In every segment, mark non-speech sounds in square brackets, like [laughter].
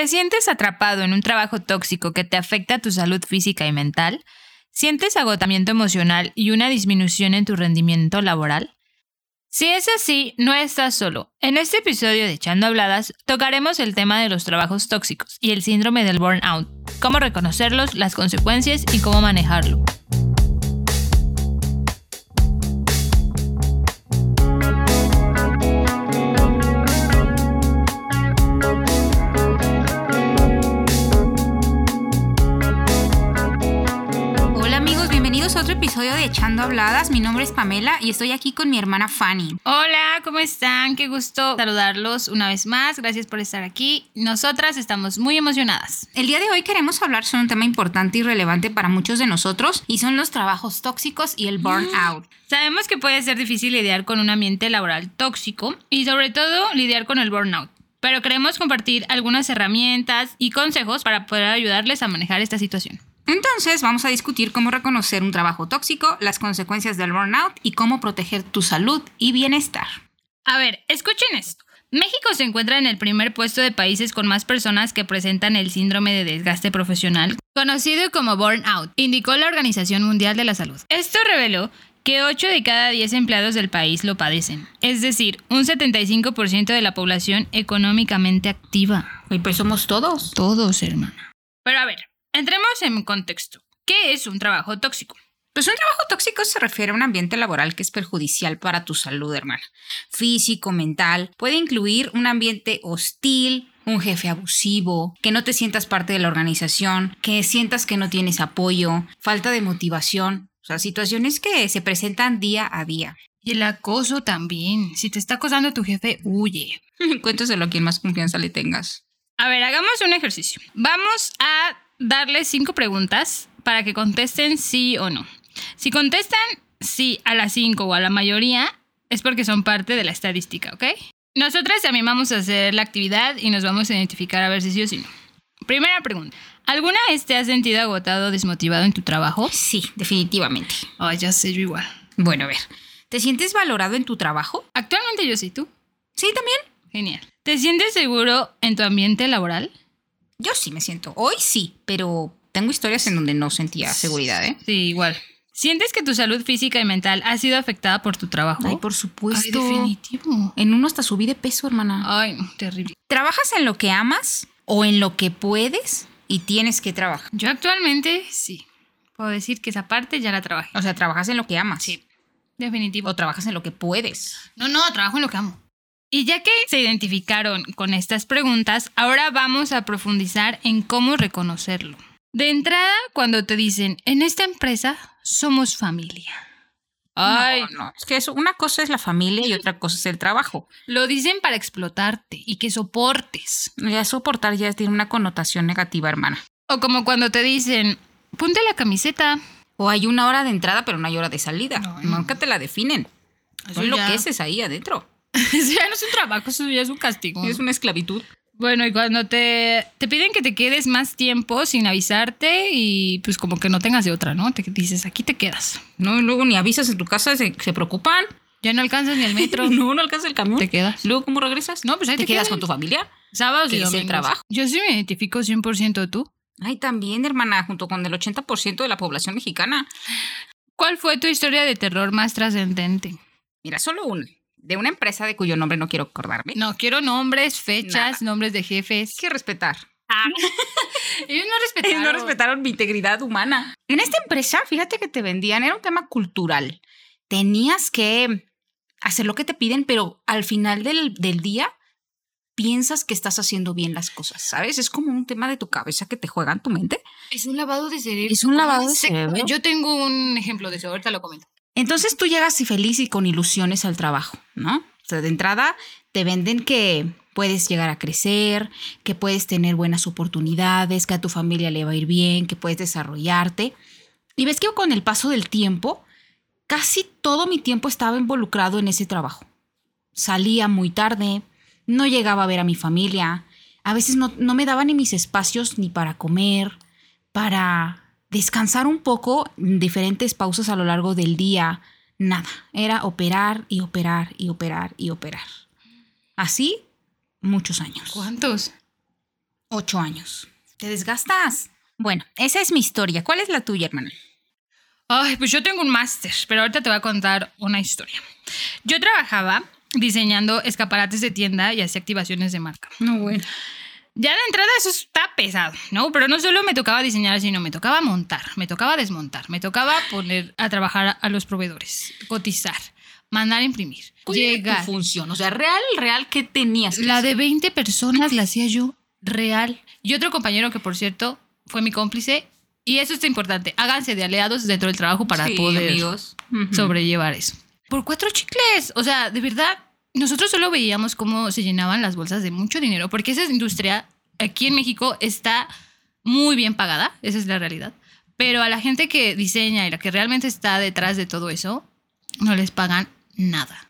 ¿Te sientes atrapado en un trabajo tóxico que te afecta tu salud física y mental? ¿Sientes agotamiento emocional y una disminución en tu rendimiento laboral? Si es así, no estás solo. En este episodio de Echando Habladas tocaremos el tema de los trabajos tóxicos y el síndrome del burnout, cómo reconocerlos, las consecuencias y cómo manejarlo. Episodio de Echando Habladas. Mi nombre es Pamela y estoy aquí con mi hermana Fanny. Hola, ¿cómo están? Qué gusto saludarlos una vez más. Gracias por estar aquí. Nosotras estamos muy emocionadas. El día de hoy queremos hablar sobre un tema importante y relevante para muchos de nosotros y son los trabajos tóxicos y el burnout. Sabemos que puede ser difícil lidiar con un ambiente laboral tóxico y sobre todo lidiar con el burnout pero queremos compartir algunas herramientas y consejos para poder ayudarles a manejar esta situación. Entonces vamos a discutir cómo reconocer un trabajo tóxico, las consecuencias del burnout y cómo proteger tu salud y bienestar. A ver, escuchen esto. México se encuentra en el primer puesto de países con más personas que presentan el síndrome de desgaste profesional, conocido como burnout, indicó la Organización Mundial de la Salud. Esto reveló que 8 de cada 10 empleados del país lo padecen, es decir, un 75% de la población económicamente activa. Y pues somos todos. Todos, hermana. Pero a ver, Entremos en contexto. ¿Qué es un trabajo tóxico? Pues un trabajo tóxico se refiere a un ambiente laboral que es perjudicial para tu salud, hermana. Físico, mental. Puede incluir un ambiente hostil, un jefe abusivo, que no te sientas parte de la organización, que sientas que no tienes apoyo, falta de motivación. O sea, situaciones que se presentan día a día. Y el acoso también. Si te está acosando tu jefe, huye. [laughs] Cuéntaselo a quien más confianza le tengas. A ver, hagamos un ejercicio. Vamos a darles cinco preguntas para que contesten sí o no. Si contestan sí a las cinco o a la mayoría, es porque son parte de la estadística, ¿ok? Nosotras también vamos a hacer la actividad y nos vamos a identificar a ver si sí o si no. Primera pregunta. ¿Alguna vez te has sentido agotado o desmotivado en tu trabajo? Sí, definitivamente. Ay, ya sé, yo igual. Bueno, a ver. ¿Te sientes valorado en tu trabajo? Actualmente yo sí, ¿tú? Sí, también. Genial. ¿Te sientes seguro en tu ambiente laboral? Yo sí me siento. Hoy sí, pero tengo historias en donde no sentía seguridad, ¿eh? Sí, igual. ¿Sientes que tu salud física y mental ha sido afectada por tu trabajo? Ay, por supuesto. Ay, definitivo. En uno hasta subí de peso, hermana. Ay, terrible. ¿Trabajas en lo que amas o en lo que puedes y tienes que trabajar? Yo actualmente sí. Puedo decir que esa parte ya la trabajé. O sea, trabajas en lo que amas. Sí. Definitivo. O trabajas en lo que puedes. No, no, trabajo en lo que amo. Y ya que se identificaron con estas preguntas, ahora vamos a profundizar en cómo reconocerlo. De entrada, cuando te dicen, en esta empresa somos familia. Ay, no, no, es que eso, una cosa es la familia y otra cosa es el trabajo. Lo dicen para explotarte y que soportes. Ya soportar ya tiene una connotación negativa, hermana. O como cuando te dicen, ponte la camiseta. O hay una hora de entrada, pero no hay hora de salida. Nunca te la definen. Eso lo que es ahí adentro. [laughs] eso ya no es un trabajo, eso ya es un castigo. Es una esclavitud. Bueno, y cuando te, te piden que te quedes más tiempo sin avisarte y pues como que no tengas de otra, ¿no? Te dices, aquí te quedas. No, y luego ni avisas en tu casa, se, preocupan. Ya no alcanzas ni el metro. [laughs] no, no alcanzas el camión. Te quedas. Luego, ¿cómo regresas? No, pues ahí te, quedas con tu familia. Sábados y domingos. el trabajo. Yo sí me identifico 100% tú. Ay, también, hermana, junto con el 80% de la población mexicana. ¿Cuál fue tu historia de terror más trascendente? Mira, solo una de una empresa de cuyo nombre no quiero acordarme. No, quiero nombres, fechas, nombres de jefes. que respetar. Ah. [laughs] Ellos no respetaron. Ellos no respetaron mi integridad humana. En esta empresa, fíjate que te vendían, era un tema cultural. Tenías que hacer lo que te piden, pero al final del, del día piensas que estás haciendo bien las cosas, ¿sabes? Es como un tema de tu cabeza que te juega en tu mente. Es un lavado de cerebro. Es un lavado de cerebro. Yo tengo un ejemplo de eso, ahorita lo comento. Entonces tú llegas y feliz y con ilusiones al trabajo, ¿no? O sea, de entrada te venden que puedes llegar a crecer, que puedes tener buenas oportunidades, que a tu familia le va a ir bien, que puedes desarrollarte. Y ves que con el paso del tiempo, casi todo mi tiempo estaba involucrado en ese trabajo. Salía muy tarde, no llegaba a ver a mi familia, a veces no, no me daba ni mis espacios ni para comer, para descansar un poco, diferentes pausas a lo largo del día, nada. Era operar y operar y operar y operar. Así, muchos años. ¿Cuántos? Ocho años. Te desgastas. Bueno, esa es mi historia. ¿Cuál es la tuya, hermana? Ay, pues yo tengo un máster, pero ahorita te voy a contar una historia. Yo trabajaba diseñando escaparates de tienda y hacía activaciones de marca. No, bueno. Ya de entrada eso está pesado, ¿no? Pero no solo me tocaba diseñar, sino me tocaba montar, me tocaba desmontar, me tocaba poner a trabajar a los proveedores, cotizar, mandar a imprimir, llegar. Tu función, o sea, real, real, ¿qué tenías? que La hacer? de 20 personas la hacía yo real. Y otro compañero que, por cierto, fue mi cómplice. Y eso está importante. Háganse de aliados dentro del trabajo para Sí, poder amigos. Sobrellevar eso. Por cuatro chicles. O sea, de verdad, nosotros solo veíamos cómo se llenaban las bolsas de mucho dinero, porque esa industria aquí en México está muy bien pagada, esa es la realidad. Pero a la gente que diseña y la que realmente está detrás de todo eso, no les pagan nada.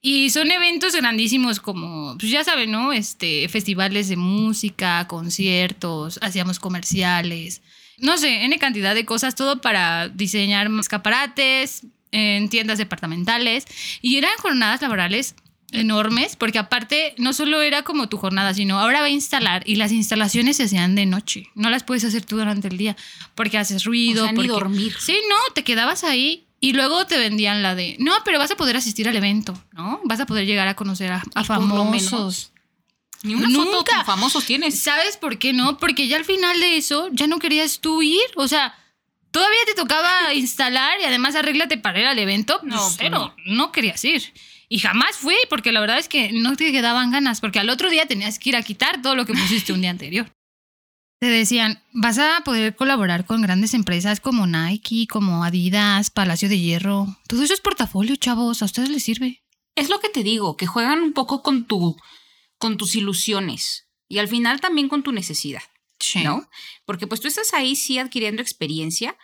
Y son eventos grandísimos como, pues ya saben, ¿no? Este, festivales de música, conciertos, hacíamos comerciales, no sé, N cantidad de cosas, todo para diseñar escaparates en tiendas departamentales. Y eran jornadas laborales enormes, porque aparte no solo era como tu jornada, sino ahora va a instalar y las instalaciones se hacían de noche. No las puedes hacer tú durante el día porque haces ruido. O sea, ni porque- dormir. Sí, no, te quedabas ahí y luego te vendían la de, no, pero vas a poder asistir al evento, ¿no? Vas a poder llegar a conocer a, a famosos. Ni una foto Nunca. con famosos tienes. ¿Sabes por qué no? Porque ya al final de eso ya no querías tú ir. O sea, todavía te tocaba instalar y además arréglate para ir al evento. Pues No, pues cero, no querías ir. Y jamás fui porque la verdad es que no te quedaban ganas porque al otro día tenías que ir a quitar todo lo que pusiste un día anterior. Te decían, vas a poder colaborar con grandes empresas como Nike, como Adidas, Palacio de Hierro. Todo eso es portafolio, chavos. A ustedes les sirve. Es lo que te digo, que juegan un poco con tu, con tus ilusiones y al final también con tu necesidad, ¿no? Porque pues tú estás ahí sí adquiriendo experiencia,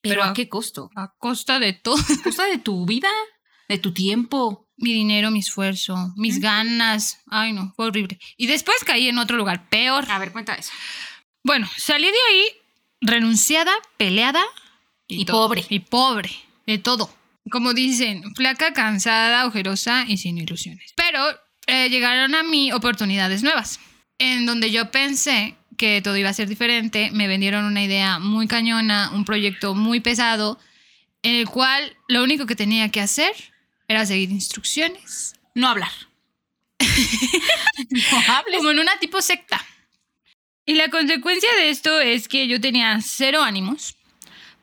pero, Pero ¿a a- qué costo? A costa de todo. A costa de tu vida, de tu tiempo. Mi dinero, mi esfuerzo, mis ganas. Ay, no, fue horrible. Y después caí en otro lugar peor. A ver, cuenta eso. Bueno, salí de ahí renunciada, peleada Y pobre. Y pobre, de todo. Como dicen, flaca, cansada, ojerosa y sin ilusiones. Pero eh, llegaron a mí oportunidades nuevas, en donde yo pensé que todo iba a ser diferente. Me vendieron una idea muy cañona, un proyecto muy pesado, en el cual lo único que tenía que hacer era seguir instrucciones No hablar. [laughs] no hables. como en una tipo secta. Y la consecuencia de esto es que yo tenía cero ánimos,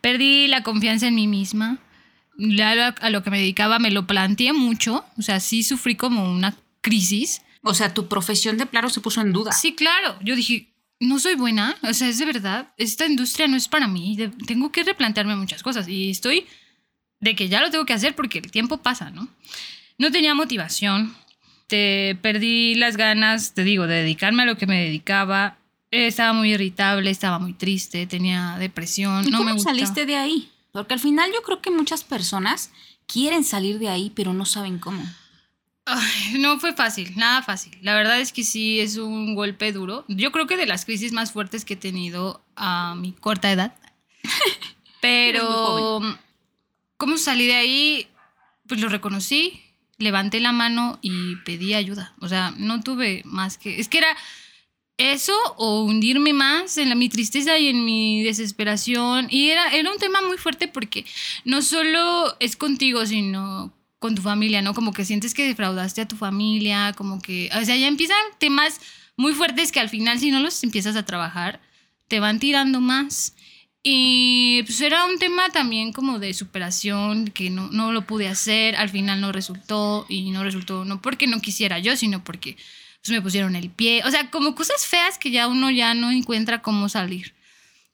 perdí la confianza en mí misma, a lo que me dedicaba me lo planteé mucho, o sea, sí sufrí como una crisis. O sea, tu profesión de plano se puso en duda. Sí, claro, yo dije, no soy buena, o sea, es de verdad, esta industria no es para mí, de- tengo que replantearme muchas cosas y estoy de que ya lo tengo que hacer porque el tiempo pasa, ¿no? No tenía motivación, te perdí las ganas, te digo, de dedicarme a lo que me dedicaba. Estaba muy irritable, estaba muy triste, tenía depresión, ¿Y no cómo me saliste de ahí? Porque al final yo creo que muchas personas quieren salir de ahí, pero no saben cómo. Ay, no fue fácil, nada fácil. La verdad es que sí es un golpe duro. Yo creo que de las crisis más fuertes que he tenido a mi corta edad. [laughs] Pero, ¿cómo salí de ahí? Pues lo reconocí, levanté la mano y pedí ayuda. O sea, no tuve más que... Es que era eso o hundirme más en mi tristeza y en mi desesperación. Y era, era un tema muy fuerte porque no solo es contigo, sino con tu familia, ¿no? Como que sientes que defraudaste a tu familia, como que, o sea, ya empiezan temas muy fuertes que al final si no los empiezas a trabajar, te van tirando más. Y pues era un tema también como de superación, que no, no lo pude hacer, al final no resultó y no resultó no porque no quisiera yo, sino porque pues, me pusieron el pie, o sea, como cosas feas que ya uno ya no encuentra cómo salir.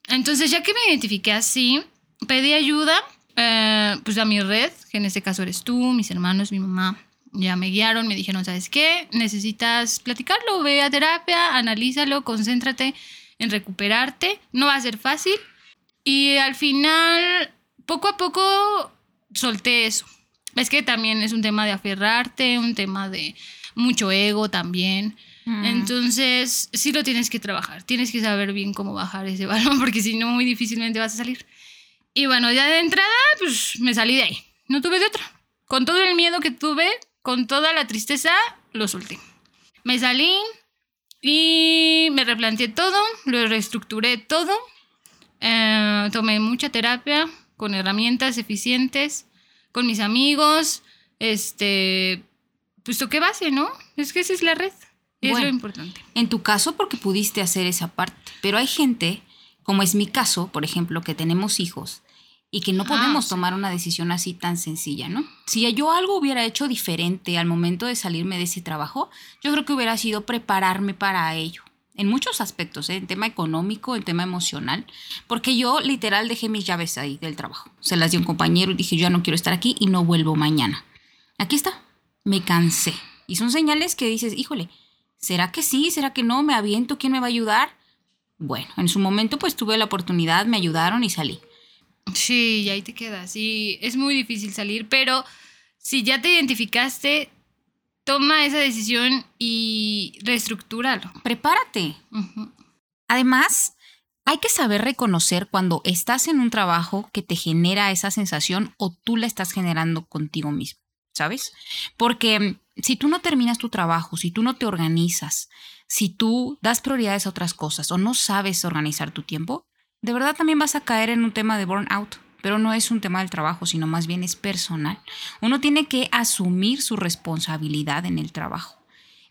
Entonces, ya que me identifiqué así, pedí ayuda, eh, pues a mi red, que en este caso eres tú, mis hermanos, mi mamá, ya me guiaron, me dijeron, ¿sabes qué? Necesitas platicarlo, ve a terapia, analízalo, concéntrate en recuperarte, no va a ser fácil. Y al final, poco a poco, solté eso. Es que también es un tema de aferrarte, un tema de mucho ego también. Mm. Entonces, sí lo tienes que trabajar. Tienes que saber bien cómo bajar ese balón, [laughs] porque si no, muy difícilmente vas a salir. Y bueno, ya de entrada, pues me salí de ahí. No tuve de otra. Con todo el miedo que tuve, con toda la tristeza, lo solté. Me salí, Y me replanteé todo, lo reestructuré todo. Eh, tomé mucha terapia con herramientas eficientes, con mis amigos. Este, pues toqué base, ¿no? Es que esa es la red. es lo importante. En tu caso, porque pudiste hacer esa parte. Pero hay gente, como es mi caso, por ejemplo, que tenemos hijos y que no podemos tomar una decisión así tan sencilla, ¿no? Si yo algo hubiera hecho diferente al momento de salirme de ese trabajo, yo creo que hubiera sido prepararme para ello. En muchos aspectos, ¿eh? en tema económico, en tema emocional, porque yo literal dejé mis llaves ahí del trabajo. Se las di un compañero y dije, yo ya no quiero estar aquí y no vuelvo mañana. Aquí está, me cansé. Y son señales que dices, híjole, ¿será que sí? ¿Será que no? ¿Me aviento? ¿Quién me va a ayudar? Bueno, en su momento pues tuve la oportunidad, me ayudaron y salí. Sí, y ahí te quedas. Sí, es muy difícil salir, pero si ya te identificaste, toma esa decisión y reestructúralo. Prepárate. Además, hay que saber reconocer cuando estás en un trabajo que te genera esa sensación o tú la estás generando contigo mismo, ¿sabes? Porque si tú no terminas tu trabajo, si tú no te organizas, si tú das prioridades a otras cosas o no sabes organizar tu tiempo, de verdad también vas a caer en un tema de burnout, pero no es un tema del trabajo, sino más bien es personal. Uno tiene que asumir su responsabilidad en el trabajo.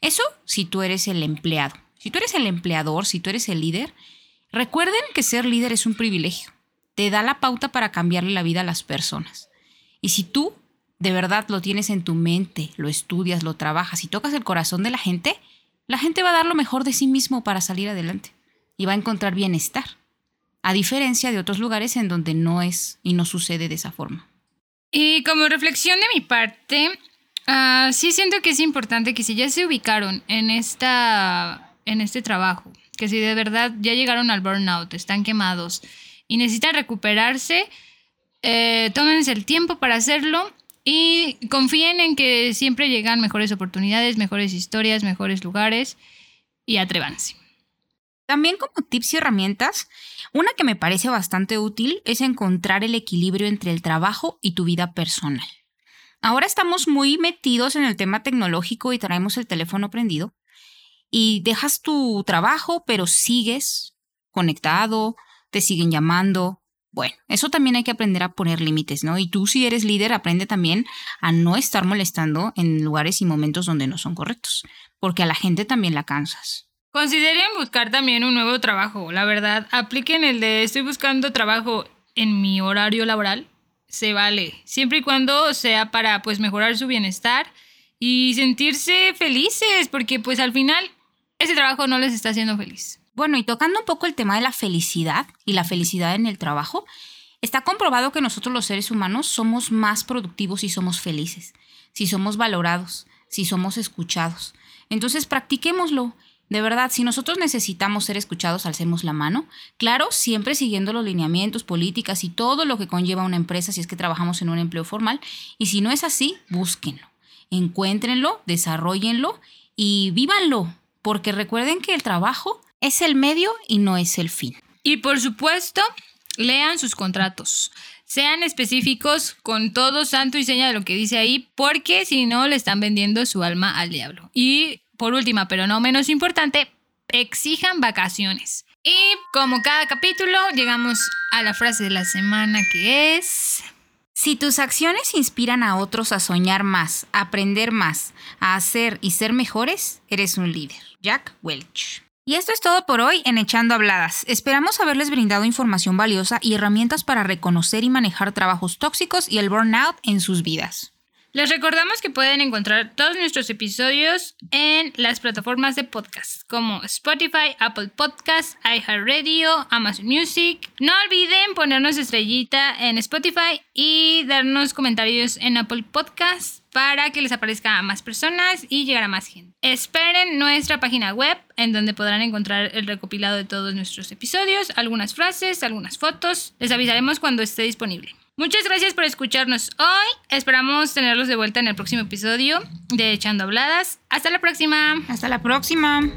Eso si tú eres el empleado. Si tú eres el empleador, si tú eres el líder, recuerden que ser líder es un privilegio. Te da la pauta para cambiarle la vida a las personas. Y si tú de verdad lo tienes en tu mente, lo estudias, lo trabajas y tocas el corazón de la gente, la gente va a dar lo mejor de sí mismo para salir adelante y va a encontrar bienestar a diferencia de otros lugares en donde no es y no sucede de esa forma. Y como reflexión de mi parte, uh, sí siento que es importante que si ya se ubicaron en, esta, en este trabajo, que si de verdad ya llegaron al burnout, están quemados y necesitan recuperarse, eh, tómense el tiempo para hacerlo y confíen en que siempre llegan mejores oportunidades, mejores historias, mejores lugares y atrévanse. También como tips y herramientas, una que me parece bastante útil es encontrar el equilibrio entre el trabajo y tu vida personal. Ahora estamos muy metidos en el tema tecnológico y traemos el teléfono prendido y dejas tu trabajo, pero sigues conectado, te siguen llamando. Bueno, eso también hay que aprender a poner límites, ¿no? Y tú si eres líder, aprende también a no estar molestando en lugares y momentos donde no son correctos, porque a la gente también la cansas. Consideren buscar también un nuevo trabajo, la verdad. Apliquen el de estoy buscando trabajo en mi horario laboral. Se vale, siempre y cuando sea para pues mejorar su bienestar y sentirse felices, porque pues al final ese trabajo no les está haciendo feliz. Bueno, y tocando un poco el tema de la felicidad y la felicidad en el trabajo, está comprobado que nosotros los seres humanos somos más productivos y somos felices, si somos valorados, si somos escuchados. Entonces practiquémoslo de verdad, si nosotros necesitamos ser escuchados, alcemos la mano. Claro, siempre siguiendo los lineamientos, políticas y todo lo que conlleva una empresa si es que trabajamos en un empleo formal. Y si no es así, búsquenlo, encuéntrenlo, desarrollenlo y vívanlo. Porque recuerden que el trabajo es el medio y no es el fin. Y por supuesto, lean sus contratos. Sean específicos con todo santo y seña de lo que dice ahí, porque si no le están vendiendo su alma al diablo. Y por última, pero no menos importante, exijan vacaciones. Y como cada capítulo, llegamos a la frase de la semana que es... Si tus acciones inspiran a otros a soñar más, aprender más, a hacer y ser mejores, eres un líder. Jack Welch. Y esto es todo por hoy en Echando Habladas. Esperamos haberles brindado información valiosa y herramientas para reconocer y manejar trabajos tóxicos y el burnout en sus vidas. Les recordamos que pueden encontrar todos nuestros episodios en las plataformas de podcast como Spotify, Apple Podcasts, iHeartRadio, Amazon Music. No olviden ponernos estrellita en Spotify y darnos comentarios en Apple Podcasts para que les aparezca a más personas y llegar a más gente. Esperen nuestra página web en donde podrán encontrar el recopilado de todos nuestros episodios, algunas frases, algunas fotos. Les avisaremos cuando esté disponible. Muchas gracias por escucharnos hoy. Esperamos tenerlos de vuelta en el próximo episodio de Echando Habladas. Hasta la próxima. Hasta la próxima.